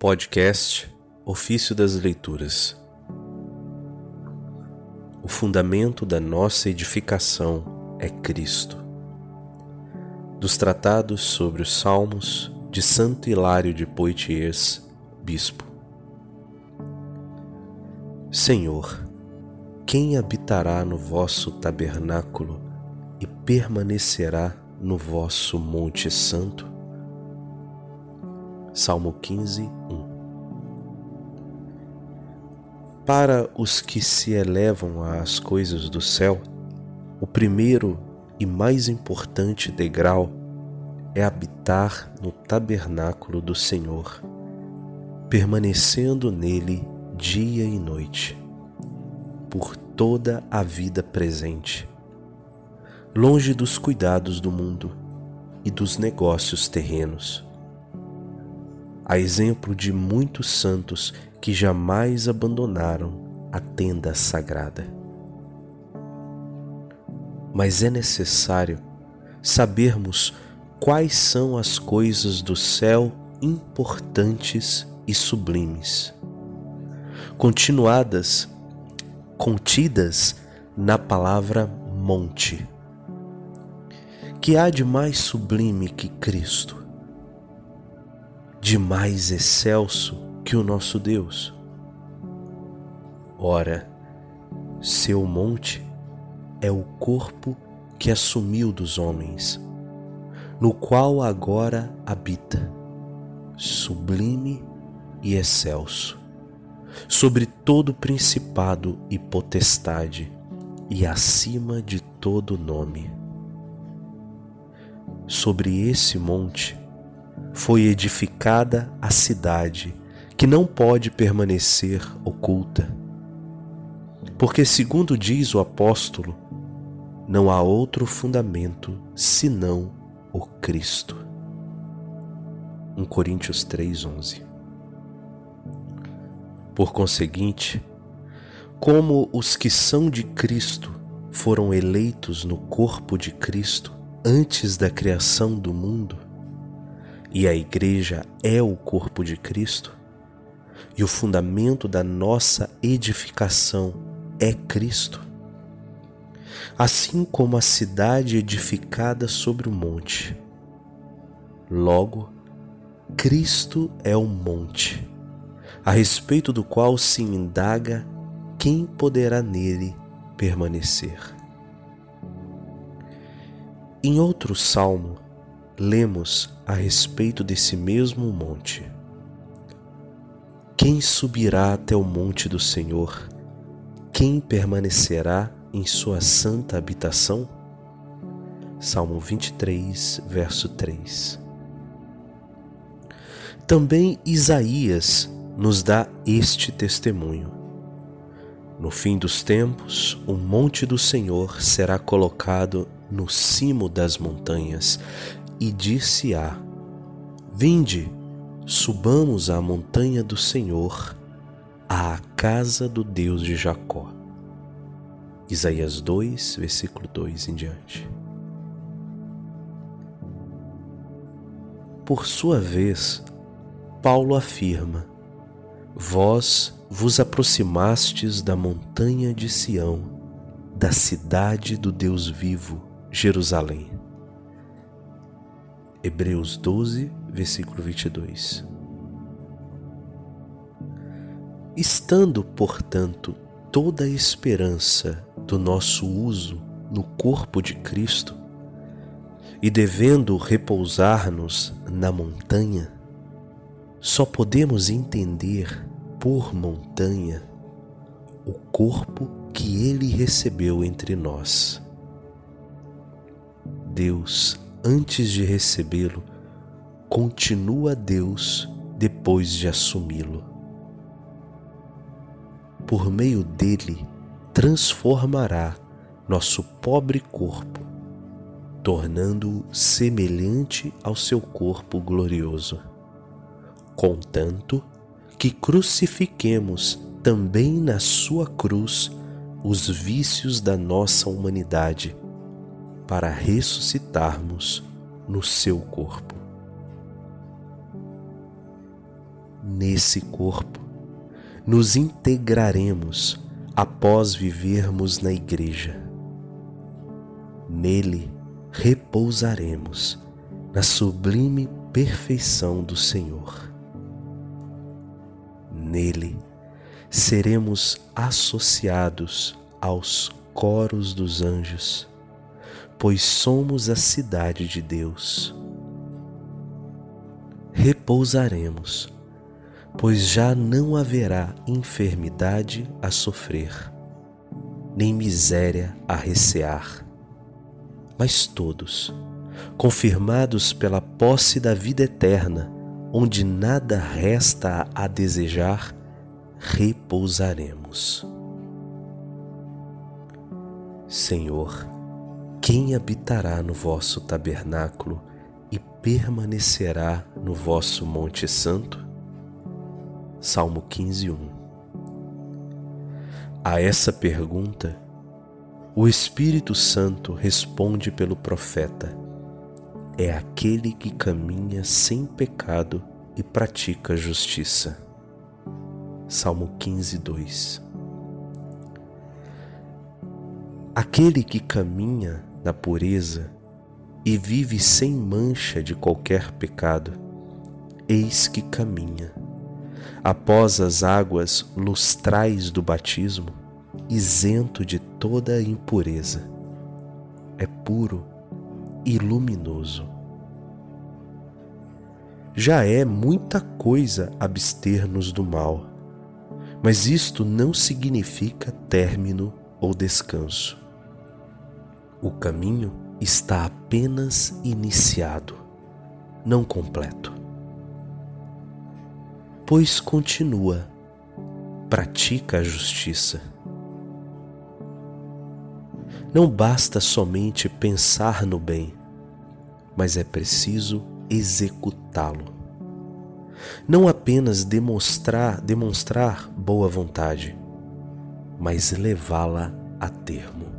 Podcast Ofício das Leituras O fundamento da nossa edificação é Cristo. Dos tratados sobre os Salmos de Santo Hilário de Poitiers, Bispo. Senhor, quem habitará no vosso tabernáculo e permanecerá no vosso Monte Santo? Salmo 15, 1 Para os que se elevam às coisas do céu, o primeiro e mais importante degrau é habitar no tabernáculo do Senhor, permanecendo nele dia e noite, por toda a vida presente longe dos cuidados do mundo e dos negócios terrenos. A exemplo de muitos santos que jamais abandonaram a tenda sagrada. Mas é necessário sabermos quais são as coisas do céu importantes e sublimes, continuadas, contidas na palavra monte que há de mais sublime que Cristo, de mais excelso que o nosso Deus? Ora, seu monte é o corpo que assumiu dos homens, no qual agora habita, sublime e excelso, sobre todo principado e potestade e acima de todo nome sobre esse monte foi edificada a cidade que não pode permanecer oculta. Porque, segundo diz o apóstolo, não há outro fundamento senão o Cristo. 1 Coríntios 3:11. Por conseguinte, como os que são de Cristo foram eleitos no corpo de Cristo, antes da criação do mundo, e a Igreja é o corpo de Cristo, e o fundamento da nossa edificação é Cristo. Assim como a cidade edificada sobre o monte. Logo, Cristo é o monte, a respeito do qual se indaga quem poderá nele permanecer. Em outro salmo, lemos a respeito desse mesmo monte. Quem subirá até o monte do Senhor? Quem permanecerá em sua santa habitação? Salmo 23, verso 3. Também Isaías nos dá este testemunho. No fim dos tempos, o monte do Senhor será colocado no cimo das montanhas, e disse-a: Vinde, subamos à montanha do Senhor, à casa do Deus de Jacó. Isaías 2, versículo 2 em diante. Por sua vez, Paulo afirma: Vós vos aproximastes da montanha de Sião, da cidade do Deus vivo, Jerusalém. Hebreus 12, versículo 22. Estando, portanto, toda a esperança do nosso uso no corpo de Cristo e devendo repousar-nos na montanha, só podemos entender por montanha o corpo que ele recebeu entre nós Deus antes de recebê-lo, continua Deus depois de assumi-lo. Por meio dele, transformará nosso pobre corpo, tornando-o semelhante ao seu corpo glorioso. Contanto que crucifiquemos também na sua cruz os vícios da nossa humanidade para ressuscitarmos no seu corpo. nesse corpo, nos integraremos após vivermos na Igreja. Nele repousaremos na sublime perfeição do Senhor. Nele seremos associados aos coros dos anjos, pois somos a cidade de Deus. Repousaremos, pois já não haverá enfermidade a sofrer, nem miséria a recear, mas todos, confirmados pela posse da vida eterna, onde nada resta a desejar, repousaremos. Senhor, quem habitará no vosso tabernáculo e permanecerá no vosso Monte Santo? Salmo 15, 1. A essa pergunta, o Espírito Santo responde pelo profeta: É aquele que caminha sem pecado e pratica justiça. Salmo 15, 2. Aquele que caminha na pureza e vive sem mancha de qualquer pecado, eis que caminha, após as águas lustrais do batismo, isento de toda impureza. É puro e luminoso. Já é muita coisa abster-nos do mal, mas isto não significa término ou descanso. O caminho está apenas iniciado, não completo. Pois continua, pratica a justiça. Não basta somente pensar no bem, mas é preciso executá-lo não apenas demonstrar, demonstrar boa vontade, mas levá-la a termo.